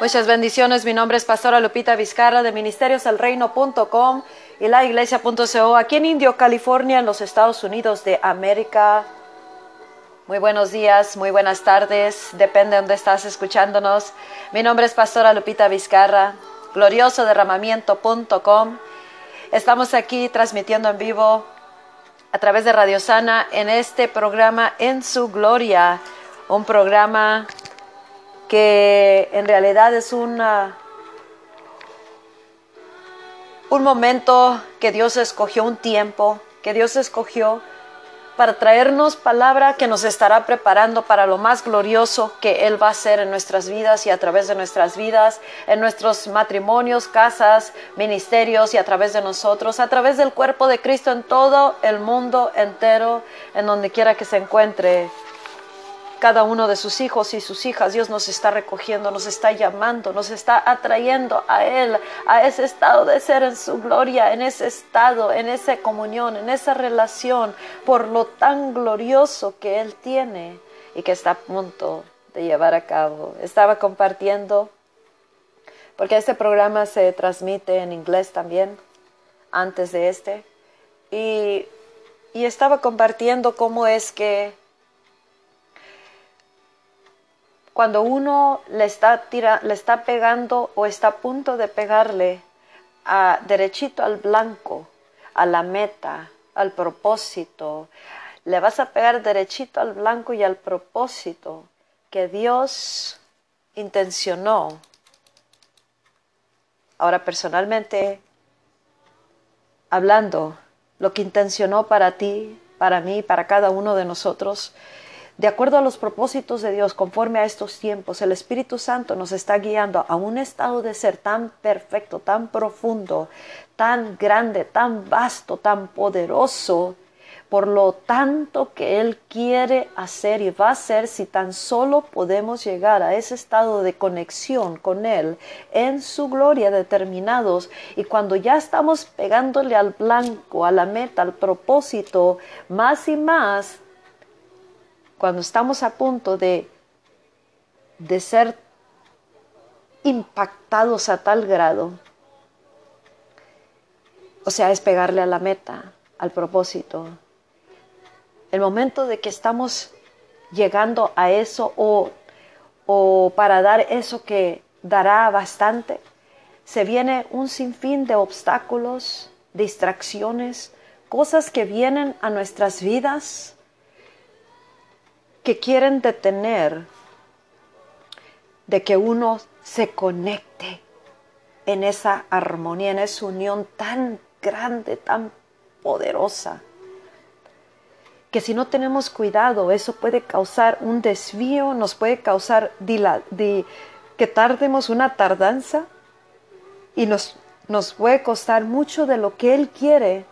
Muchas bendiciones. Mi nombre es Pastora Lupita Vizcarra de ministerioselreino.com y la iglesia.co aquí en Indio, California, en los Estados Unidos de América. Muy buenos días, muy buenas tardes, depende de dónde estás escuchándonos. Mi nombre es Pastora Lupita Vizcarra, gloriosoderramamiento.com. Estamos aquí transmitiendo en vivo a través de Radio Sana en este programa En su Gloria, un programa que en realidad es una, un momento que Dios escogió, un tiempo que Dios escogió para traernos palabra que nos estará preparando para lo más glorioso que Él va a hacer en nuestras vidas y a través de nuestras vidas, en nuestros matrimonios, casas, ministerios y a través de nosotros, a través del cuerpo de Cristo en todo el mundo entero, en donde quiera que se encuentre cada uno de sus hijos y sus hijas. Dios nos está recogiendo, nos está llamando, nos está atrayendo a Él, a ese estado de ser en su gloria, en ese estado, en esa comunión, en esa relación, por lo tan glorioso que Él tiene y que está a punto de llevar a cabo. Estaba compartiendo, porque este programa se transmite en inglés también, antes de este, y, y estaba compartiendo cómo es que cuando uno le está, le está pegando o está a punto de pegarle a, derechito al blanco, a la meta, al propósito, le vas a pegar derechito al blanco y al propósito que Dios intencionó. Ahora personalmente, hablando, lo que intencionó para ti, para mí, para cada uno de nosotros, de acuerdo a los propósitos de Dios, conforme a estos tiempos, el Espíritu Santo nos está guiando a un estado de ser tan perfecto, tan profundo, tan grande, tan vasto, tan poderoso, por lo tanto que Él quiere hacer y va a hacer si tan solo podemos llegar a ese estado de conexión con Él en su gloria determinados. Y cuando ya estamos pegándole al blanco, a la meta, al propósito, más y más, cuando estamos a punto de, de ser impactados a tal grado, o sea, es pegarle a la meta, al propósito. El momento de que estamos llegando a eso o, o para dar eso que dará bastante, se viene un sinfín de obstáculos, distracciones, cosas que vienen a nuestras vidas que quieren detener de que uno se conecte en esa armonía, en esa unión tan grande, tan poderosa, que si no tenemos cuidado, eso puede causar un desvío, nos puede causar que tardemos una tardanza y nos, nos puede costar mucho de lo que Él quiere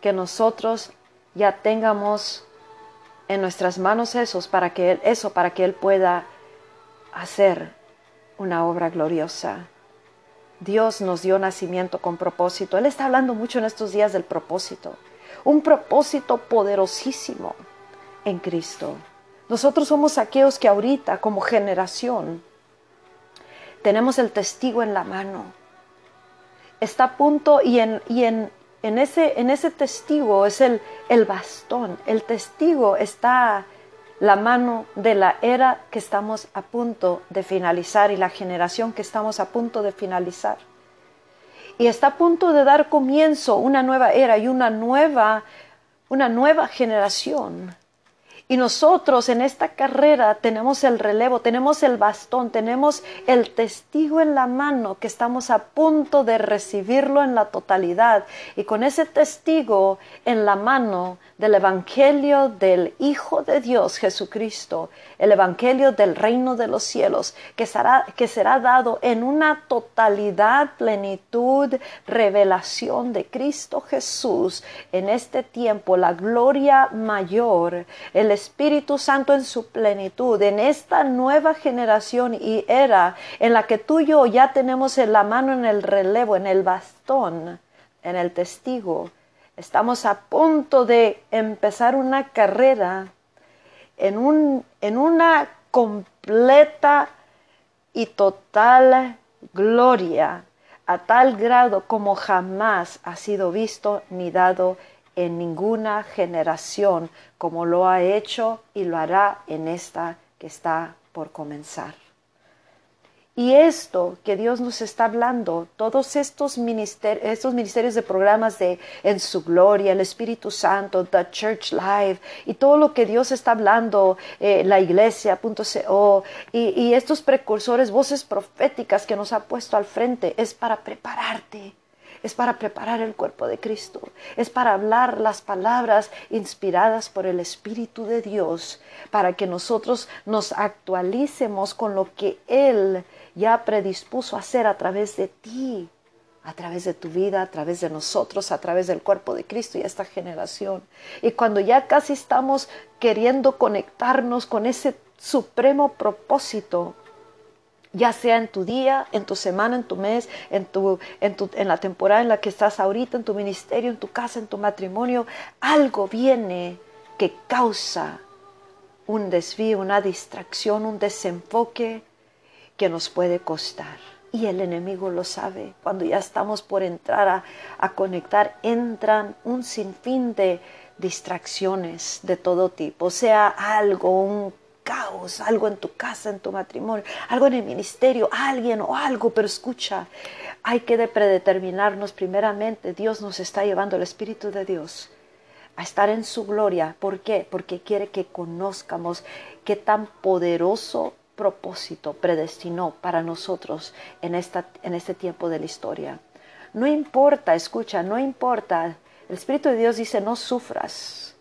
que nosotros ya tengamos en nuestras manos esos para que él, eso para que Él pueda hacer una obra gloriosa. Dios nos dio nacimiento con propósito. Él está hablando mucho en estos días del propósito. Un propósito poderosísimo en Cristo. Nosotros somos aquellos que ahorita como generación tenemos el testigo en la mano. Está a punto y en, y en, en ese, en ese testigo es el, el bastón. El testigo está la mano de la era que estamos a punto de finalizar y la generación que estamos a punto de finalizar. Y está a punto de dar comienzo una nueva era y una nueva, una nueva generación y nosotros en esta carrera tenemos el relevo, tenemos el bastón, tenemos el testigo en la mano que estamos a punto de recibirlo en la totalidad. Y con ese testigo en la mano del Evangelio del Hijo de Dios Jesucristo, el Evangelio del reino de los cielos, que será, que será dado en una totalidad, plenitud, revelación de Cristo Jesús en este tiempo, la gloria mayor, el Espíritu Santo en su plenitud, en esta nueva generación y era en la que tú y yo ya tenemos en la mano en el relevo, en el bastón, en el testigo. Estamos a punto de empezar una carrera en, un, en una completa y total gloria a tal grado como jamás ha sido visto ni dado en ninguna generación como lo ha hecho y lo hará en esta que está por comenzar. Y esto que Dios nos está hablando, todos estos ministerios, estos ministerios de programas de En su gloria, el Espíritu Santo, The Church Live, y todo lo que Dios está hablando, eh, la iglesia.co, y, y estos precursores, voces proféticas que nos ha puesto al frente, es para prepararte es para preparar el cuerpo de Cristo, es para hablar las palabras inspiradas por el Espíritu de Dios, para que nosotros nos actualicemos con lo que Él ya predispuso a hacer a través de ti, a través de tu vida, a través de nosotros, a través del cuerpo de Cristo y esta generación. Y cuando ya casi estamos queriendo conectarnos con ese supremo propósito, ya sea en tu día, en tu semana, en tu mes, en, tu, en, tu, en la temporada en la que estás ahorita, en tu ministerio, en tu casa, en tu matrimonio, algo viene que causa un desvío, una distracción, un desenfoque que nos puede costar. Y el enemigo lo sabe. Cuando ya estamos por entrar a, a conectar, entran un sinfín de distracciones de todo tipo, sea algo, un caos, algo en tu casa, en tu matrimonio, algo en el ministerio, alguien o algo, pero escucha, hay que predeterminarnos primeramente, Dios nos está llevando el Espíritu de Dios a estar en su gloria. ¿Por qué? Porque quiere que conozcamos qué tan poderoso propósito predestinó para nosotros en, esta, en este tiempo de la historia. No importa, escucha, no importa. El Espíritu de Dios dice, no sufras.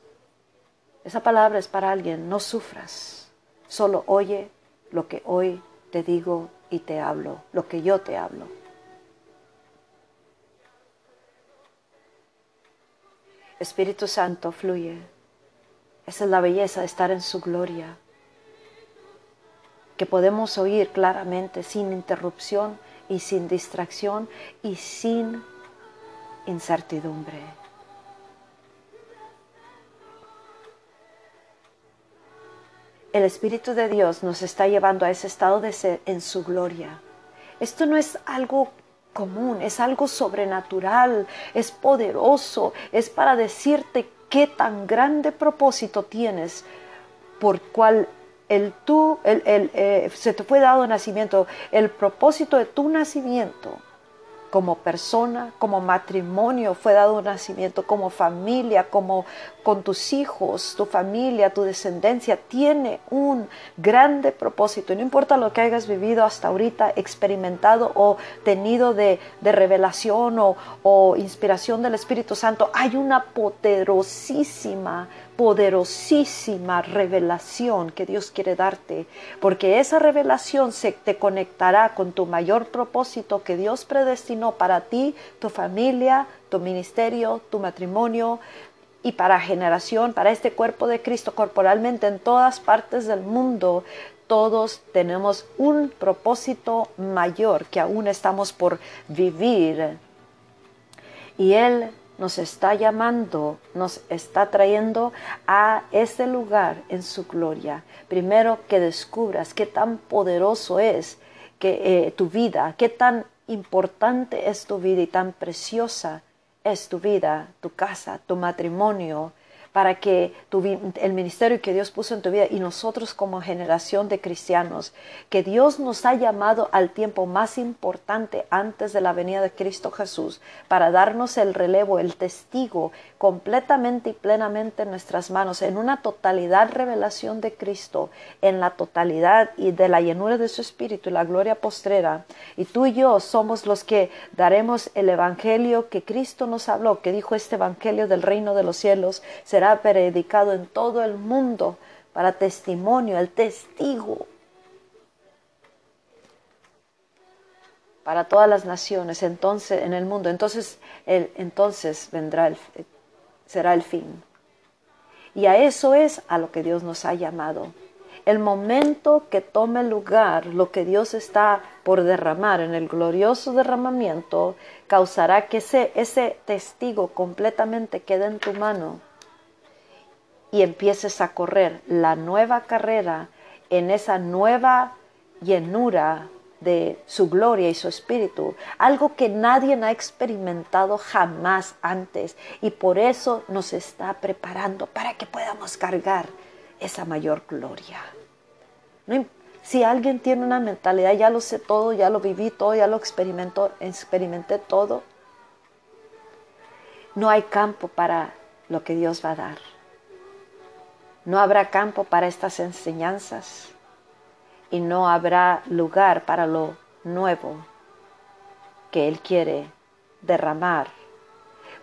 Esa palabra es para alguien, no sufras. Solo oye lo que hoy te digo y te hablo, lo que yo te hablo. Espíritu Santo fluye. Esa es la belleza de estar en su gloria. Que podemos oír claramente, sin interrupción y sin distracción y sin incertidumbre. El Espíritu de Dios nos está llevando a ese estado de ser en su gloria. Esto no es algo común, es algo sobrenatural, es poderoso, es para decirte qué tan grande propósito tienes por cual el tú, el, eh, se te fue dado nacimiento, el propósito de tu nacimiento como persona, como matrimonio fue dado un nacimiento, como familia, como con tus hijos, tu familia, tu descendencia, tiene un grande propósito. Y no importa lo que hayas vivido hasta ahorita, experimentado o tenido de, revelación o, o inspiración del Espíritu Santo, hay una poderosísima poderosísima revelación que Dios quiere darte, porque esa revelación se te conectará con tu mayor propósito que Dios predestinó para ti, tu familia, tu ministerio, tu matrimonio y para generación, para este cuerpo de Cristo corporalmente en todas partes del mundo. Todos tenemos un propósito mayor que aún estamos por vivir. Y Él nos está llamando, nos está trayendo a ese lugar en su gloria. Primero que descubras qué tan poderoso es que, eh, tu vida, qué tan importante es tu vida y tan preciosa es tu vida, tu casa, tu matrimonio, para que el ministerio que Dios puso en tu vida y nosotros como generación de cristianos, que Dios nos ha llamado al tiempo más importante antes de la venida de Cristo Jesús, para darnos el relevo, el testigo completamente y plenamente en nuestras manos, en una totalidad revelación de Cristo, en la totalidad y de la llenura de su Espíritu y la gloria postrera. Y tú y yo somos los que daremos el Evangelio que Cristo nos habló, que dijo este Evangelio del reino de los cielos, será será predicado en todo el mundo para testimonio, el testigo para todas las naciones, entonces en el mundo, entonces el, entonces vendrá el, será el fin. Y a eso es a lo que Dios nos ha llamado. El momento que tome lugar lo que Dios está por derramar en el glorioso derramamiento causará que ese, ese testigo completamente quede en tu mano y empieces a correr la nueva carrera en esa nueva llenura de su gloria y su espíritu, algo que nadie ha experimentado jamás antes y por eso nos está preparando para que podamos cargar esa mayor gloria. si alguien tiene una mentalidad, ya lo sé todo, ya lo viví todo, ya lo experimentó, experimenté todo, no hay campo para lo que Dios va a dar. No habrá campo para estas enseñanzas y no habrá lugar para lo nuevo que Él quiere derramar.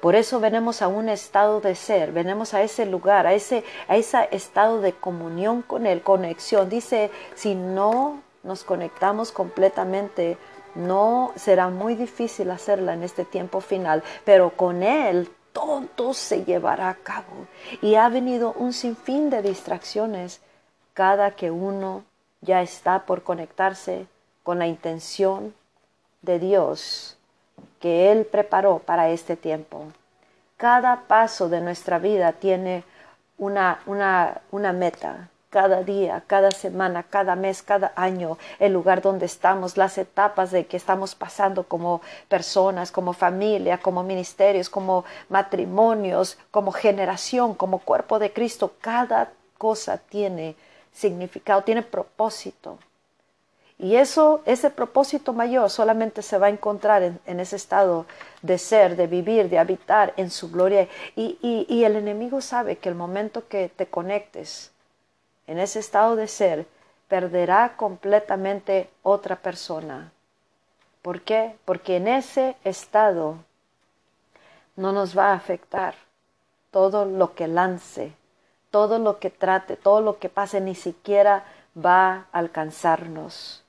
Por eso venimos a un estado de ser, venimos a ese lugar, a ese, a ese estado de comunión con Él, conexión. Dice, si no nos conectamos completamente, no será muy difícil hacerla en este tiempo final, pero con Él todo se llevará a cabo. Y ha venido un sinfín de distracciones cada que uno ya está por conectarse con la intención de Dios que Él preparó para este tiempo. Cada paso de nuestra vida tiene una, una, una meta, cada día, cada semana, cada mes, cada año, el lugar donde estamos, las etapas de que estamos pasando como personas, como familia, como ministerios, como matrimonios, como generación, como cuerpo de Cristo. Cada cosa tiene significado, tiene propósito. Y eso, ese propósito mayor solamente se va a encontrar en, ese estado de ser, de vivir, de habitar en su gloria. Y, y el enemigo sabe que el momento que te conectes en ese estado de ser, perderá completamente otra persona. ¿Por qué? Porque en ese estado no nos va a afectar todo lo que lance todo lo que trate, todo lo que pase, ni siquiera va a alcanzarnos.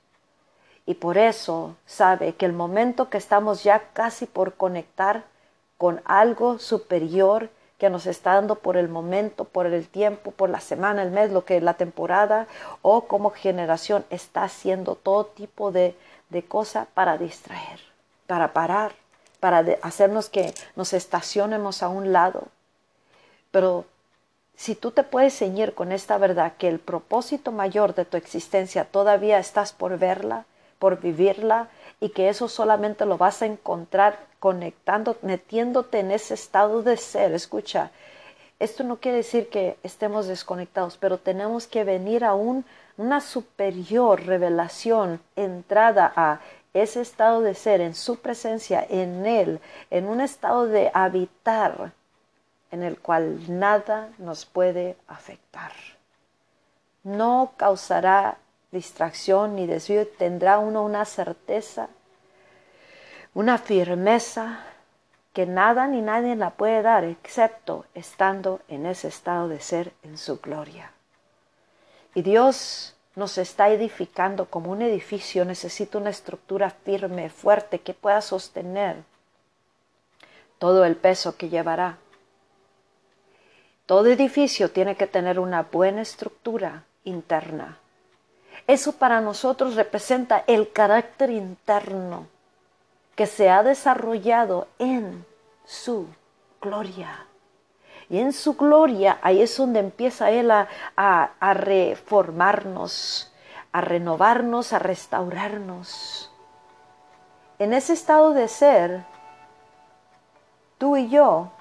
Y por eso sabe que el momento que estamos ya casi por conectar con algo superior que nos está dando por el momento, por el tiempo, por la semana, el mes, lo que la temporada o como generación está haciendo todo tipo de, de cosa para distraer, para parar, para hacernos que nos estacionemos a un lado. Pero si tú te puedes ceñir con esta verdad que el propósito mayor de tu existencia todavía estás por verla, por vivirla y que eso solamente lo vas a encontrar conectando, metiéndote en ese estado de ser. Escucha, esto no quiere decir que estemos desconectados, pero tenemos que venir a una superior revelación, entrada a ese estado de ser, en su presencia, en Él, en un estado de habitar en el cual nada nos puede afectar. No causará distracción ni desvío, tendrá uno una certeza, una firmeza que nada ni nadie la puede dar excepto estando en ese estado de ser en su gloria. Y Dios nos está edificando como un edificio, necesita una estructura firme, fuerte, que pueda sostener todo el peso que llevará. Todo edificio tiene que tener una buena estructura interna. Eso para nosotros representa el carácter interno que se ha desarrollado en su gloria. Y en su gloria ahí es donde empieza Él a, a reformarnos, a renovarnos, a restaurarnos. En ese estado de ser, tú y yo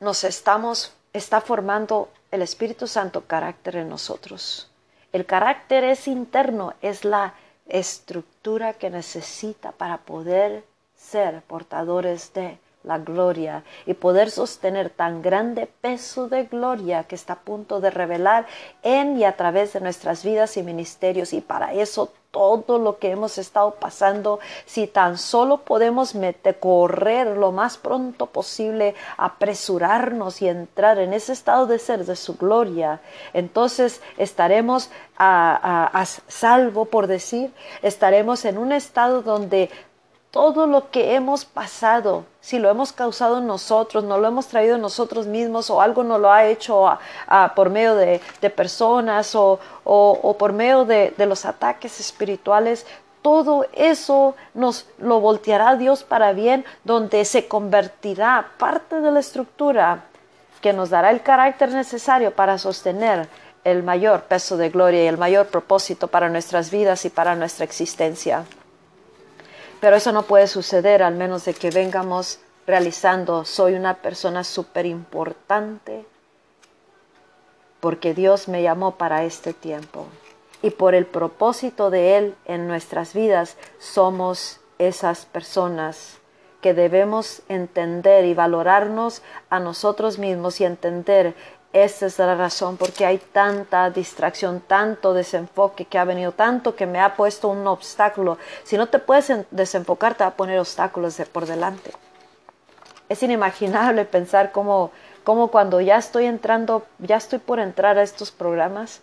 nos estamos, está formando el Espíritu Santo carácter en nosotros. El carácter es interno, es la estructura que necesita para poder ser portadores de la gloria y poder sostener tan grande peso de gloria que está a punto de revelar en y a través de nuestras vidas y ministerios. Y para eso todo lo que hemos estado pasando, si tan solo podemos meter, correr lo más pronto posible, apresurarnos y entrar en ese estado de ser de su gloria, entonces estaremos a, a salvo, por decir, estaremos en un estado donde todo lo que hemos pasado, si lo hemos causado nosotros, no lo hemos traído nosotros mismos o algo nos lo ha hecho por medio de, personas o, por medio de, de los ataques espirituales, todo eso nos lo volteará Dios para bien, donde se convertirá parte de la estructura que nos dará el carácter necesario para sostener el mayor peso de gloria y el mayor propósito para nuestras vidas y para nuestra existencia. Pero eso no puede suceder al menos de que vengamos realizando, soy una persona súper importante porque Dios me llamó para este tiempo. Y por el propósito de Él en nuestras vidas somos esas personas que debemos entender y valorarnos a nosotros mismos y entender esta es la razón porque hay tanta distracción, tanto desenfoque que ha venido, tanto que me ha puesto un obstáculo. Si no te puedes desenfocar, te va a poner obstáculos por delante. Es inimaginable pensar cómo, cómo cuando ya estoy entrando, ya estoy por entrar a estos programas,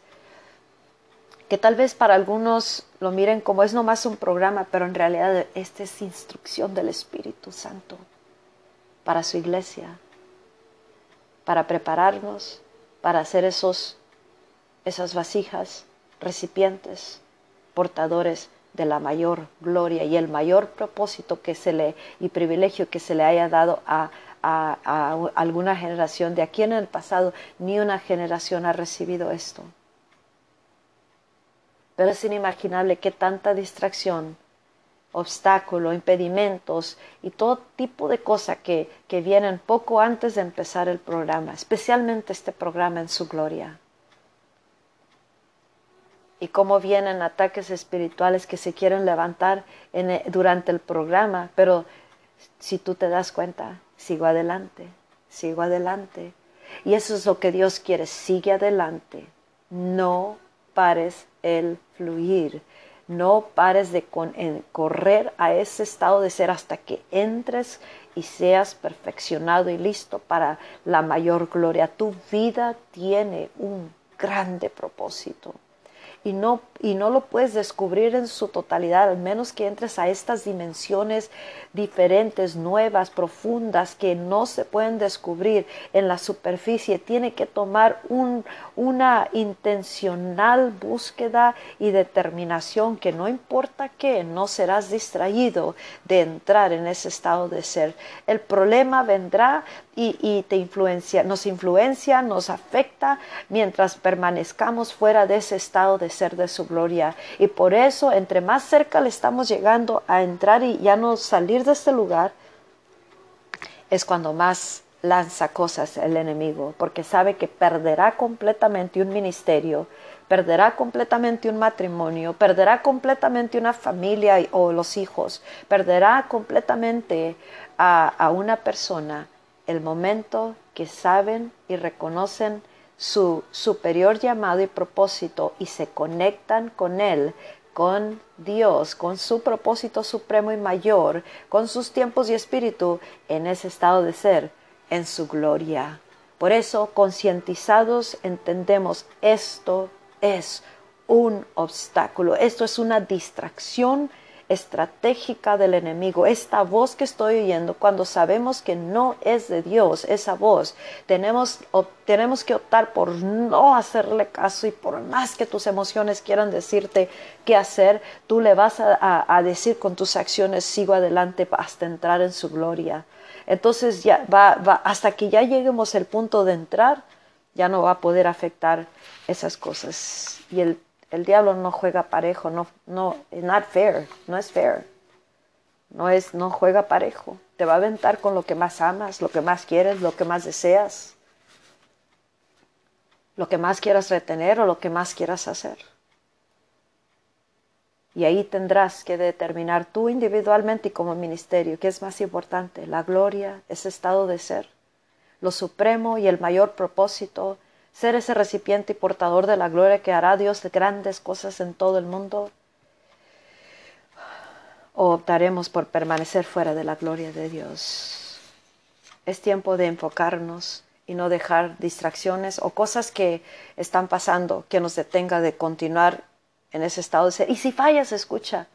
que tal vez para algunos lo miren como es nomás un programa, pero en realidad esta es instrucción del Espíritu Santo para su iglesia, para prepararnos, para hacer esos, esas vasijas, recipientes, portadores de la mayor gloria y el mayor propósito que se le y privilegio que se le haya dado a, a, a alguna generación de aquí en el pasado, ni una generación ha recibido esto. Pero es inimaginable que tanta distracción, obstáculo, impedimentos y todo tipo de cosas que, que vienen poco antes de empezar el programa, especialmente este programa en su gloria. Y cómo vienen ataques espirituales que se quieren levantar en, durante el programa, pero si tú te das cuenta, sigo adelante, sigo adelante. Y eso es lo que Dios quiere, sigue adelante, no pares el fluir. No pares de correr a ese estado de ser hasta que entres y seas perfeccionado y listo para la mayor gloria. Tu vida tiene un grande propósito y no, y no lo puedes descubrir en su totalidad, al menos que entres a estas dimensiones diferentes, nuevas, profundas, que no se pueden descubrir en la superficie. Tiene que tomar un, una intencional búsqueda y determinación que no importa qué, no serás distraído de entrar en ese estado de ser. El problema vendrá y, te influencia, nos influencia, nos afecta mientras permanezcamos fuera de ese estado de ser de su gloria. Y por eso, entre más cerca le estamos llegando a entrar y ya no salir de este lugar, es cuando más lanza cosas el enemigo, porque sabe que perderá completamente un ministerio, perderá completamente un matrimonio, perderá completamente una familia o los hijos, perderá completamente a, a una persona el momento que saben y reconocen su superior llamado y propósito y se conectan con Él, con Dios, con su propósito supremo y mayor, con sus tiempos y espíritu en ese estado de ser, en su gloria. Por eso, concientizados, entendemos esto es un obstáculo, esto es una distracción estratégica del enemigo, esta voz que estoy oyendo, cuando sabemos que no es de Dios, esa voz, tenemos, tenemos que optar por no hacerle caso y por más que tus emociones quieran decirte qué hacer, tú le vas a, decir con tus acciones, sigo adelante hasta entrar en su gloria. Entonces ya va, va, hasta que ya lleguemos al punto de entrar, ya no va a poder afectar esas cosas. Y el el diablo no juega parejo, no, no, not fair, no es fair. No es, no juega parejo. Te va a aventar con lo que más amas, lo que más quieres, lo que más deseas, lo que más quieras retener o lo que más quieras hacer. Y ahí tendrás que determinar tú individualmente y como ministerio qué es más importante, la gloria, ese estado de ser, lo supremo y el mayor propósito ser ese recipiente y portador de la gloria que hará Dios de grandes cosas en todo el mundo? ¿O optaremos por permanecer fuera de la gloria de Dios? Es tiempo de enfocarnos y no dejar distracciones o cosas que están pasando que nos detenga de continuar en ese estado de ser. Y si fallas, escucha.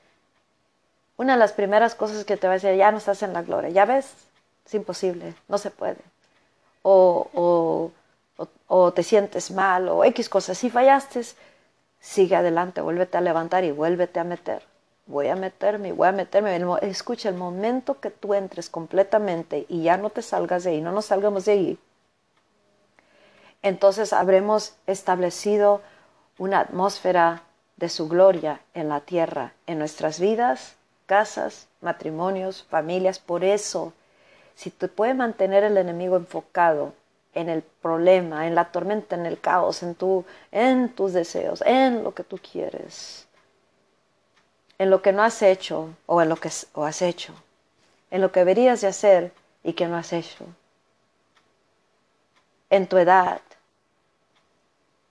Una de las primeras cosas que te va a decir, ya no estás en la gloria, ya ves, es imposible, no se puede. O, o o, te sientes mal o X cosas. Si fallaste, sigue adelante, vuélvete a levantar y vuélvete a meter. Voy a meterme, voy a meterme. Escucha, el momento que tú entres completamente y ya no te salgas de ahí, no nos salgamos de ahí, entonces habremos establecido una atmósfera de su gloria en la tierra, en nuestras vidas, casas, matrimonios, familias. Por eso, si te puede mantener el enemigo enfocado en el problema, en la tormenta, en el caos, en, tu, en tus deseos, en lo que tú quieres, en lo que no has hecho o en lo que has hecho, en lo que deberías de hacer y que no has hecho, en tu edad,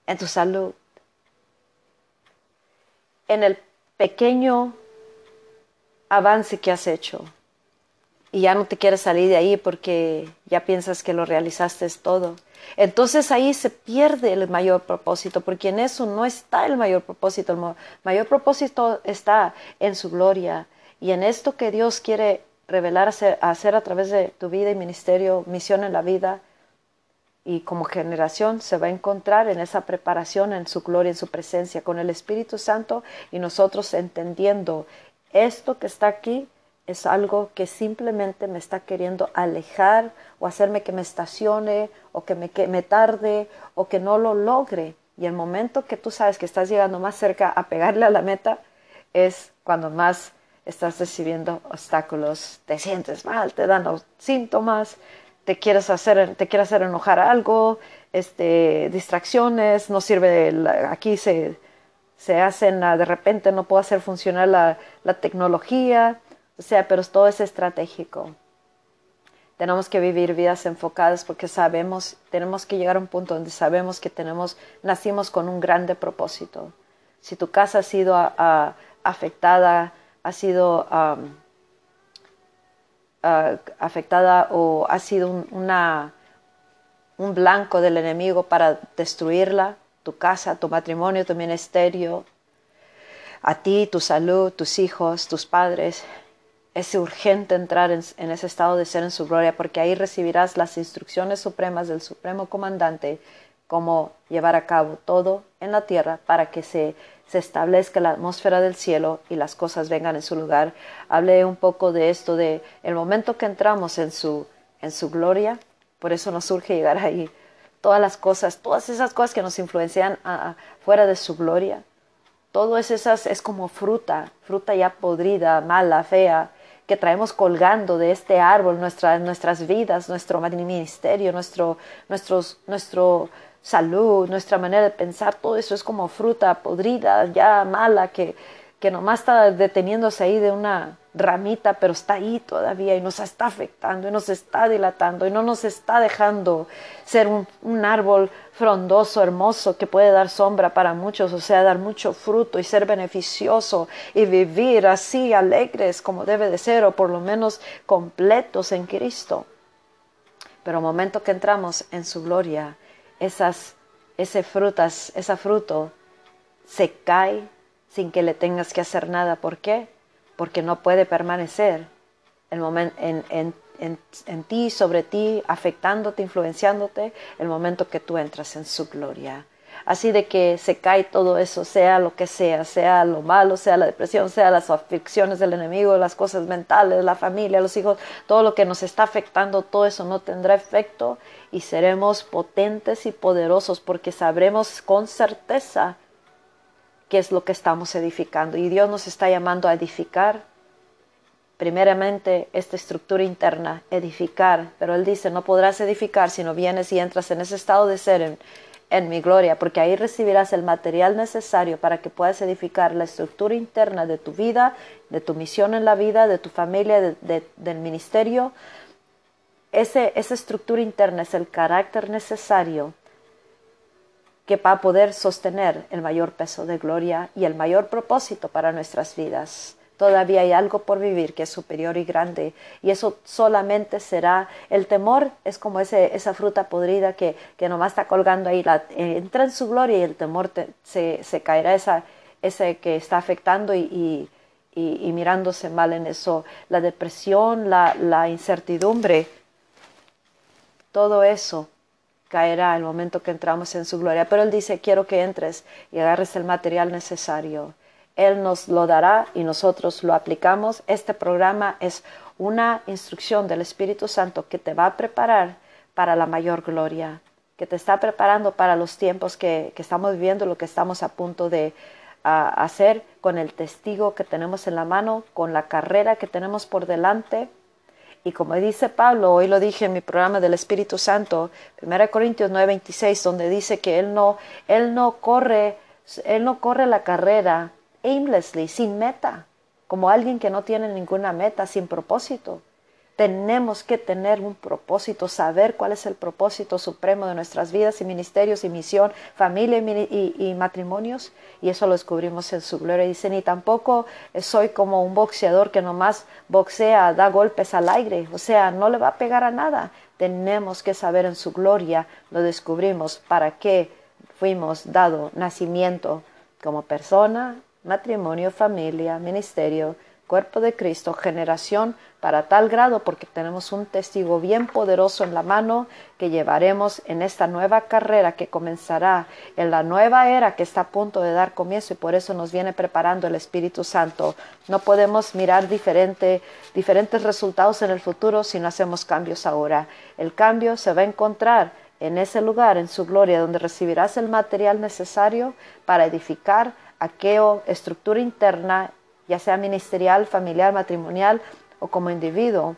en tu salud, en el pequeño avance que has hecho y ya no te quieres salir de ahí porque ya piensas que lo realizaste todo. Entonces ahí se pierde el mayor propósito, porque en eso no está el mayor propósito. El mayor propósito está en su gloria y en esto que Dios quiere revelar, hacer, hacer a través de tu vida y ministerio, misión en la vida. Y como generación se va a encontrar en esa preparación, en su gloria, en su presencia, con el Espíritu Santo y nosotros entendiendo esto que está aquí es algo que simplemente me está queriendo alejar o hacerme que me estacione o que me, me tarde o que no lo logre. Y el momento que tú sabes que estás llegando más cerca a pegarle a la meta es cuando más estás recibiendo obstáculos, te sientes mal, te dan los síntomas, te quieres hacer, te quieres hacer enojar algo, este, distracciones, no sirve, aquí se, se hacen, de repente no puedo hacer funcionar la, la tecnología, o sea, pero todo es estratégico. Tenemos que vivir vidas enfocadas porque sabemos, tenemos que llegar a un punto donde sabemos que tenemos, nacimos con un grande propósito. Si tu casa ha sido afectada, ha sido afectada o ha sido un, una, un blanco del enemigo para destruirla, tu casa, tu matrimonio, tu ministerio, a ti, tu salud, tus hijos, tus padres, es urgente entrar en, ese estado de ser en su gloria, porque ahí recibirás las instrucciones supremas del Supremo Comandante, cómo llevar a cabo todo en la tierra para que se, se establezca la atmósfera del cielo y las cosas vengan en su lugar. Hablé un poco de esto, de el momento que entramos en su, en su gloria, por eso nos surge llegar ahí. Todas las cosas, todas esas cosas que nos influencian fuera de su gloria, todo esas es como fruta, fruta ya podrida, mala, fea, que traemos colgando de este árbol nuestra, nuestras vidas, nuestro ministerio, nuestro, nuestros, nuestro salud, nuestra manera de pensar, todo eso es como fruta podrida, ya mala, que, que nomás está deteniéndose ahí de una ramita, pero está ahí todavía y nos está afectando y nos está dilatando y no nos está dejando ser un, árbol frondoso, hermoso, que puede dar sombra para muchos, o sea, dar mucho fruto y ser beneficioso y vivir así alegres como debe de ser, o por lo menos completos en Cristo. Pero momento que entramos en su gloria, esas, ese frutas, ese fruto se cae sin que le tengas que hacer nada. ¿Por qué? Porque no puede permanecer el en, en, en, en, ti, sobre ti, afectándote, influenciándote, el momento que tú entras en su gloria. Así de que se cae todo eso, sea lo que sea, sea lo malo, sea la depresión, sea las aflicciones del enemigo, las cosas mentales, la familia, los hijos, todo lo que nos está afectando, todo eso no tendrá efecto y seremos potentes y poderosos porque sabremos con certeza qué es lo que estamos edificando. Y Dios nos está llamando a edificar, primeramente, esta estructura interna, edificar. Pero Él dice, no podrás edificar si no vienes y entras en ese estado de ser en, mi gloria, porque ahí recibirás el material necesario para que puedas edificar la estructura interna de tu vida, de tu misión en la vida, de tu familia, del ministerio. Esa estructura interna es el carácter necesario que para poder sostener el mayor peso de gloria y el mayor propósito para nuestras vidas. Todavía hay algo por vivir que es superior y grande y eso solamente será, el temor es como ese, esa fruta podrida que, que nomás está colgando ahí, la, entra en su gloria y el temor se, se, caerá esa, ese que está afectando y, y, y, mirándose mal en eso. La depresión, la, la incertidumbre, todo eso caerá el momento que entramos en su gloria. Pero Él dice, quiero que entres y agarres el material necesario. Él nos lo dará y nosotros lo aplicamos. Este programa es una instrucción del Espíritu Santo que te va a preparar para la mayor gloria. que te está preparando para los tiempos que, estamos viviendo, lo que estamos a punto de hacer, con el testigo que tenemos en la mano, con la carrera que tenemos por delante. Y como dice Pablo, hoy lo dije en mi programa del Espíritu Santo, 1 Corintios 9:26, donde dice que él no, él no corre, él no corre la carrera aimlessly, sin meta, como alguien que no tiene ninguna meta, sin propósito. Tenemos que tener un propósito, saber cuál es el propósito supremo de nuestras vidas y ministerios y misión, familia y, matrimonios. Y eso lo descubrimos en su gloria. Dice, ni tampoco soy como un boxeador que nomás boxea, da golpes al aire. O sea, no le va a pegar a nada. Tenemos que saber en su gloria, lo descubrimos, para qué fuimos dado nacimiento como persona, matrimonio, familia, ministerio, cuerpo de Cristo, generación, para tal grado, porque tenemos un testigo bien poderoso en la mano que llevaremos en esta nueva carrera que comenzará en la nueva era que está a punto de dar comienzo y por eso nos viene preparando el Espíritu Santo. No podemos mirar diferente, diferentes resultados en el futuro si no hacemos cambios ahora. El cambio se va a encontrar en ese lugar, en su gloria, donde recibirás el material necesario para edificar aquella estructura interna ya sea ministerial, familiar, matrimonial o como individuo,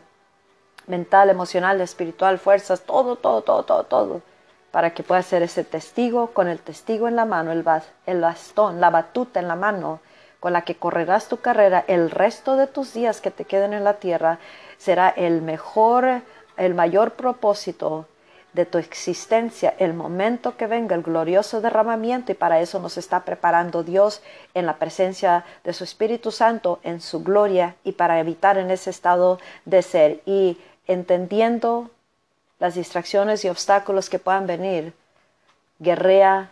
mental, emocional, espiritual, fuerzas, todo, todo, todo, todo, todo, para que puedas ser ese testigo con el testigo en la mano, el, el bastón, la batuta en la mano, con la que correrás tu carrera el resto de tus días que te queden en la tierra, será el mejor, el mayor propósito de tu existencia el momento que venga el glorioso derramamiento y para eso nos está preparando Dios en la presencia de su Espíritu Santo en su gloria y para evitar en ese estado de ser y entendiendo las distracciones y obstáculos que puedan venir, guerrea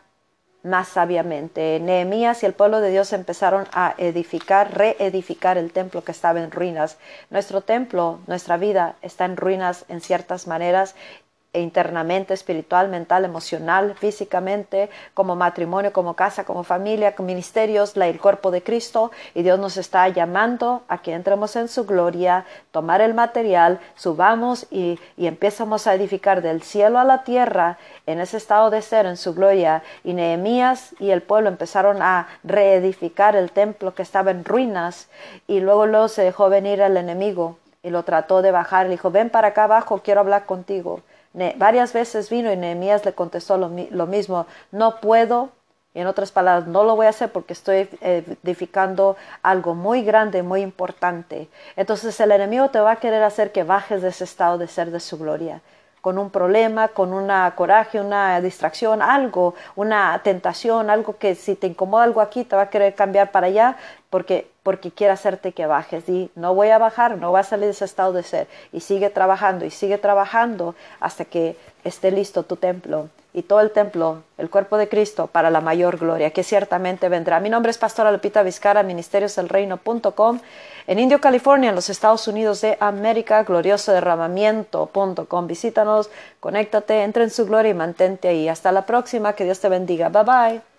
más sabiamente. Nehemías y el pueblo de Dios empezaron a edificar, reedificar el templo que estaba en ruinas. Nuestro templo, nuestra vida está en ruinas en ciertas maneras internamente, espiritual, mental, emocional, físicamente, como matrimonio, como casa, como familia, como ministerios, el cuerpo de Cristo. Y Dios nos está llamando a que entremos en su gloria, tomar el material, subamos y, y empezamos a edificar del cielo a la tierra en ese estado de ser, en su gloria. Y Nehemías y el pueblo empezaron a reedificar el templo que estaba en ruinas y luego luego se dejó venir el enemigo y lo trató de bajar. Le dijo, ven para acá abajo, quiero hablar contigo varias veces vino y Nehemías le contestó lo, mismo, no puedo, en otras palabras, no lo voy a hacer porque estoy edificando algo muy grande, muy importante. Entonces el enemigo te va a querer hacer que bajes de ese estado de ser de su gloria con un problema, con una coraje, una distracción, algo, una tentación, algo que si te incomoda algo aquí te va a querer cambiar para allá porque porque quiere hacerte que bajes. Y no voy a bajar, no va a salir de ese estado de ser. Y sigue trabajando y sigue trabajando hasta que esté listo tu templo y todo el templo, el cuerpo de Cristo, para la mayor gloria, que ciertamente vendrá. Mi nombre es Pastora Lupita Vizcara, ministeriosdelreino.com, en Indio, California, en los Estados Unidos de América, gloriosoderramamiento.com. Visítanos, conéctate, entra en su gloria y mantente ahí. Hasta la próxima, que Dios te bendiga. Bye bye.